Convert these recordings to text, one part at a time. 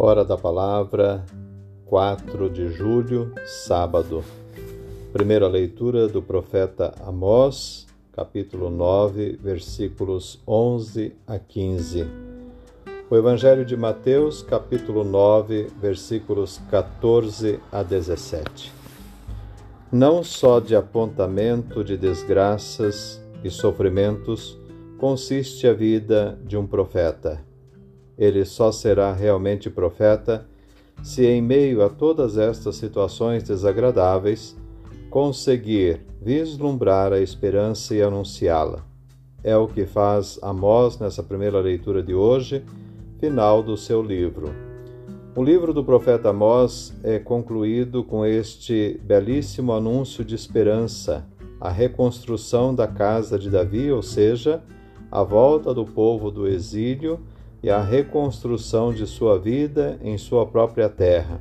Hora da Palavra, 4 de julho, sábado. Primeira leitura do profeta Amós, capítulo 9, versículos 11 a 15. O Evangelho de Mateus, capítulo 9, versículos 14 a 17. Não só de apontamento de desgraças e sofrimentos consiste a vida de um profeta ele só será realmente profeta se, em meio a todas estas situações desagradáveis, conseguir vislumbrar a esperança e anunciá-la. É o que faz Amós nessa primeira leitura de hoje, final do seu livro. O livro do profeta Amós é concluído com este belíssimo anúncio de esperança, a reconstrução da casa de Davi, ou seja, a volta do povo do exílio e a reconstrução de sua vida em sua própria terra,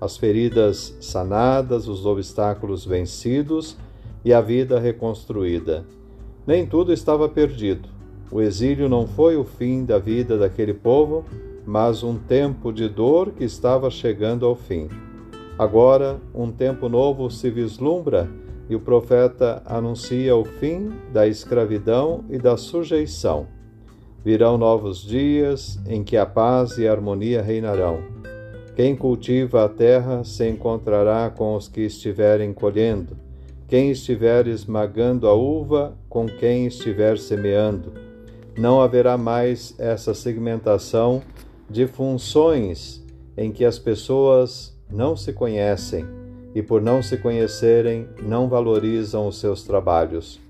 as feridas sanadas, os obstáculos vencidos e a vida reconstruída. Nem tudo estava perdido. O exílio não foi o fim da vida daquele povo, mas um tempo de dor que estava chegando ao fim. Agora, um tempo novo se vislumbra e o profeta anuncia o fim da escravidão e da sujeição Virão novos dias em que a paz e a harmonia reinarão. Quem cultiva a terra se encontrará com os que estiverem colhendo. Quem estiver esmagando a uva, com quem estiver semeando. Não haverá mais essa segmentação de funções em que as pessoas não se conhecem e, por não se conhecerem, não valorizam os seus trabalhos.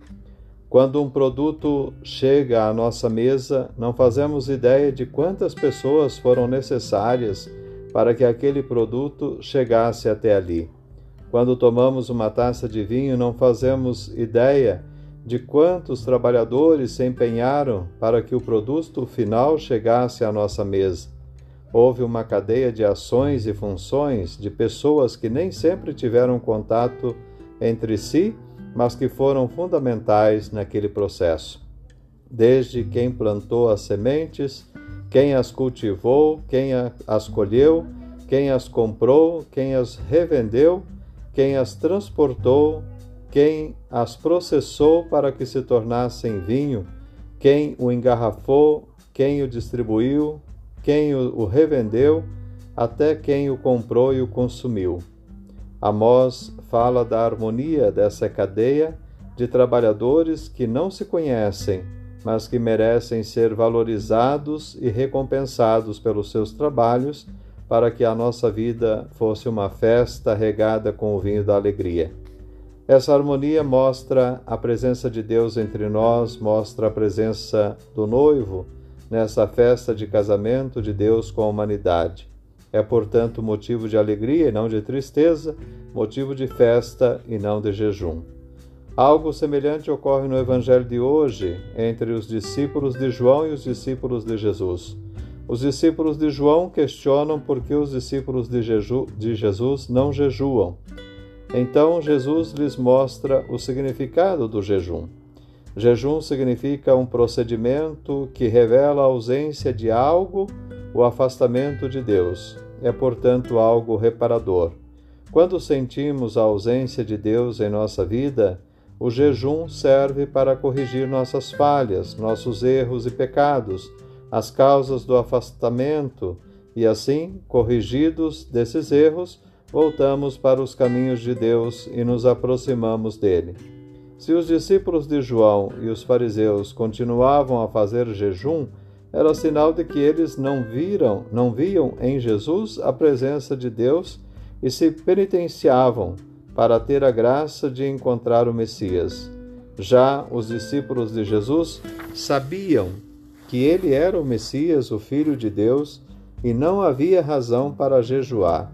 Quando um produto chega à nossa mesa, não fazemos ideia de quantas pessoas foram necessárias para que aquele produto chegasse até ali. Quando tomamos uma taça de vinho, não fazemos ideia de quantos trabalhadores se empenharam para que o produto final chegasse à nossa mesa. Houve uma cadeia de ações e funções de pessoas que nem sempre tiveram contato entre si mas que foram fundamentais naquele processo. Desde quem plantou as sementes, quem as cultivou, quem as colheu, quem as comprou, quem as revendeu, quem as transportou, quem as processou para que se tornassem vinho, quem o engarrafou, quem o distribuiu, quem o revendeu, até quem o comprou e o consumiu. Amós fala da harmonia dessa cadeia de trabalhadores que não se conhecem, mas que merecem ser valorizados e recompensados pelos seus trabalhos, para que a nossa vida fosse uma festa regada com o vinho da alegria. Essa harmonia mostra a presença de Deus entre nós, mostra a presença do noivo nessa festa de casamento de Deus com a humanidade. É, portanto, motivo de alegria e não de tristeza, motivo de festa e não de jejum. Algo semelhante ocorre no Evangelho de hoje entre os discípulos de João e os discípulos de Jesus. Os discípulos de João questionam por que os discípulos de, de Jesus não jejuam. Então Jesus lhes mostra o significado do jejum. Jejum significa um procedimento que revela a ausência de algo o afastamento de Deus. É, portanto, algo reparador. Quando sentimos a ausência de Deus em nossa vida, o jejum serve para corrigir nossas falhas, nossos erros e pecados, as causas do afastamento, e assim, corrigidos desses erros, voltamos para os caminhos de Deus e nos aproximamos dele. Se os discípulos de João e os fariseus continuavam a fazer jejum, era sinal de que eles não viram, não viam em Jesus a presença de Deus e se penitenciavam para ter a graça de encontrar o Messias. Já os discípulos de Jesus sabiam que ele era o Messias, o Filho de Deus, e não havia razão para jejuar.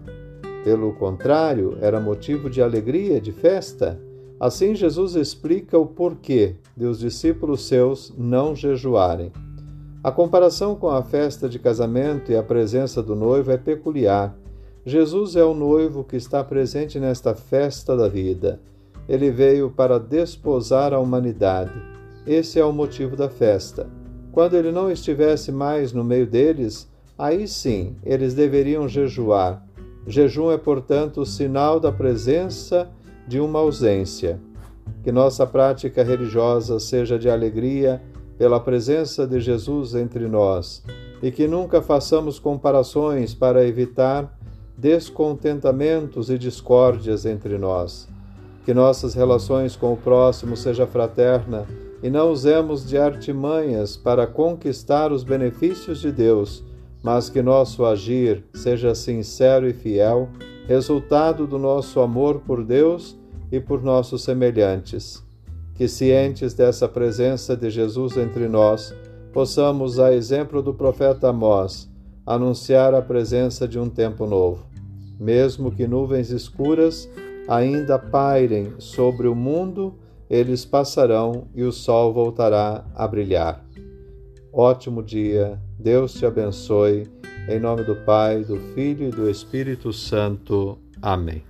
Pelo contrário, era motivo de alegria, de festa. Assim, Jesus explica o porquê de os discípulos seus não jejuarem. A comparação com a festa de casamento e a presença do noivo é peculiar. Jesus é o noivo que está presente nesta festa da vida. Ele veio para desposar a humanidade. Esse é o motivo da festa. Quando ele não estivesse mais no meio deles, aí sim eles deveriam jejuar. Jejum é, portanto, o sinal da presença de uma ausência. Que nossa prática religiosa seja de alegria pela presença de Jesus entre nós e que nunca façamos comparações para evitar descontentamentos e discórdias entre nós. Que nossas relações com o próximo seja fraterna e não usemos de artimanhas para conquistar os benefícios de Deus, mas que nosso agir seja sincero e fiel, resultado do nosso amor por Deus e por nossos semelhantes. Que cientes dessa presença de Jesus entre nós, possamos, a exemplo do profeta Amós, anunciar a presença de um tempo novo. Mesmo que nuvens escuras ainda pairem sobre o mundo, eles passarão e o sol voltará a brilhar. Ótimo dia, Deus te abençoe. Em nome do Pai, do Filho e do Espírito Santo. Amém.